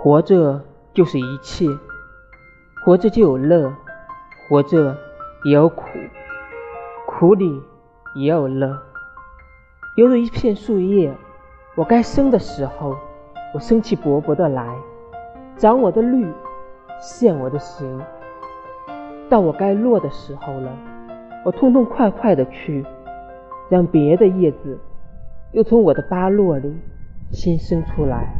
活着就是一切，活着就有乐，活着也有苦，苦里也有乐，犹如一片树叶，我该生的时候我生气勃勃的来，长我的绿，现我的形，到我该落的时候了，我痛痛快快的去，让别的叶子又从我的巴落里新生出来。